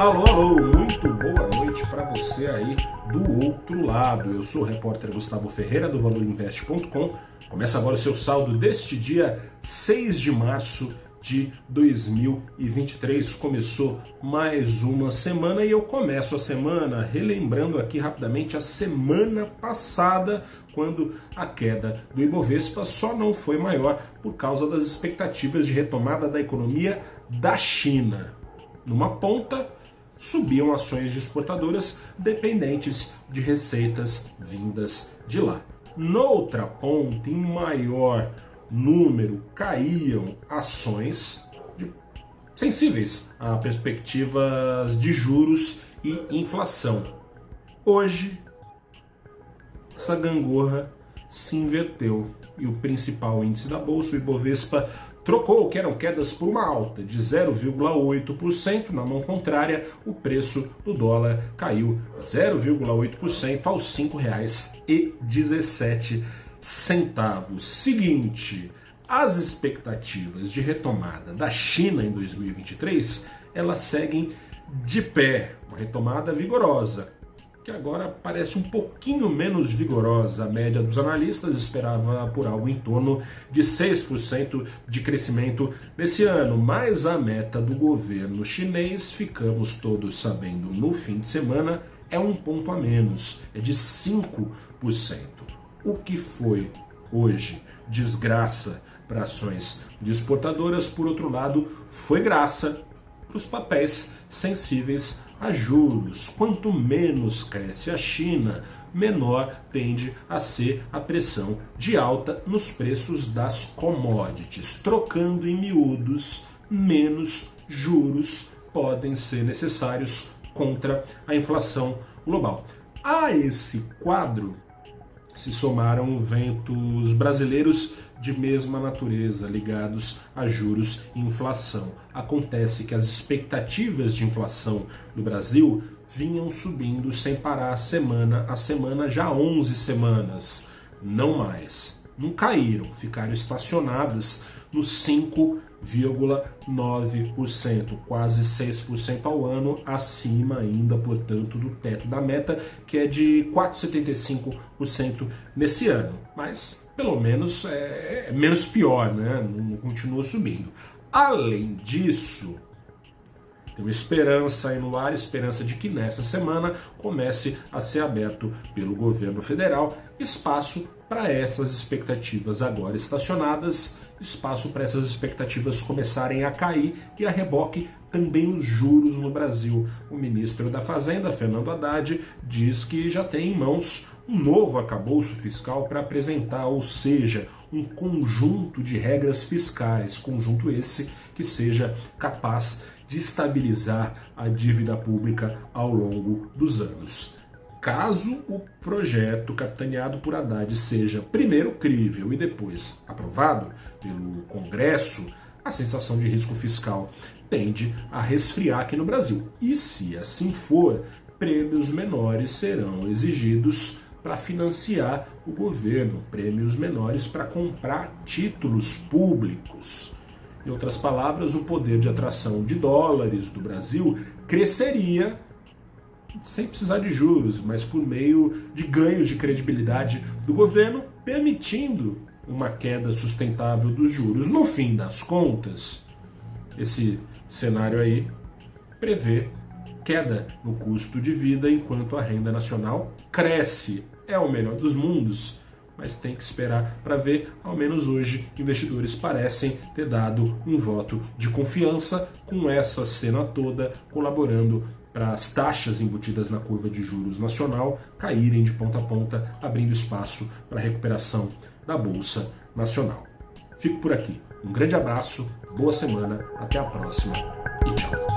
Alô, alô, muito boa noite para você aí do outro lado. Eu sou o repórter Gustavo Ferreira do ValorInvest.com. Começa agora o seu saldo deste dia 6 de março de 2023. Começou mais uma semana e eu começo a semana relembrando aqui rapidamente a semana passada, quando a queda do Ibovespa só não foi maior por causa das expectativas de retomada da economia da China. Numa ponta, subiam ações de exportadoras dependentes de receitas vindas de lá. Noutra ponta, em maior número, caíam ações de, sensíveis a perspectivas de juros e inflação. Hoje, essa gangorra se inverteu e o principal índice da bolsa, o Ibovespa, trocou que eram quedas por uma alta de 0,8%. Na mão contrária, o preço do dólar caiu 0,8% aos R$ 5,17. Seguinte, as expectativas de retomada da China em 2023, elas seguem de pé, uma retomada vigorosa, que agora parece um pouquinho menos vigorosa. A média dos analistas esperava por algo em torno de 6% de crescimento nesse ano, mas a meta do governo chinês, ficamos todos sabendo no fim de semana, é um ponto a menos, é de 5%. O que foi hoje desgraça para ações de exportadoras, por outro lado, foi graça para os papéis sensíveis a juros. Quanto menos cresce a China, menor tende a ser a pressão de alta nos preços das commodities. Trocando em miúdos, menos juros podem ser necessários contra a inflação global. A esse quadro se somaram ventos brasileiros de mesma natureza, ligados a juros e inflação. Acontece que as expectativas de inflação no Brasil vinham subindo sem parar semana a semana, já 11 semanas, não mais. Não caíram, ficaram estacionadas nos 5,9%, quase 6% ao ano, acima ainda, portanto, do teto da meta, que é de 4,75% nesse ano. Mas, pelo menos, é, é menos pior, né? Não continua subindo. Além disso, uma esperança aí no ar, esperança de que nessa semana comece a ser aberto pelo governo federal espaço para essas expectativas agora estacionadas, espaço para essas expectativas começarem a cair e a reboque também os juros no Brasil. O ministro da Fazenda, Fernando Haddad, diz que já tem em mãos um novo acabouço fiscal para apresentar, ou seja, um conjunto de regras fiscais, conjunto esse que seja capaz de estabilizar a dívida pública ao longo dos anos. Caso o projeto capitaneado por Haddad seja primeiro crível e depois aprovado pelo Congresso, a sensação de risco fiscal tende a resfriar aqui no Brasil. E se assim for, prêmios menores serão exigidos para financiar o governo, prêmios menores para comprar títulos públicos. Em outras palavras, o poder de atração de dólares do Brasil cresceria sem precisar de juros, mas por meio de ganhos de credibilidade do governo, permitindo uma queda sustentável dos juros. No fim das contas, esse cenário aí prevê queda no custo de vida enquanto a renda nacional cresce. É o melhor dos mundos, mas tem que esperar para ver. Ao menos hoje, investidores parecem ter dado um voto de confiança com essa cena toda, colaborando para as taxas embutidas na curva de juros nacional caírem de ponta a ponta, abrindo espaço para a recuperação da Bolsa Nacional. Fico por aqui. Um grande abraço, boa semana, até a próxima e tchau.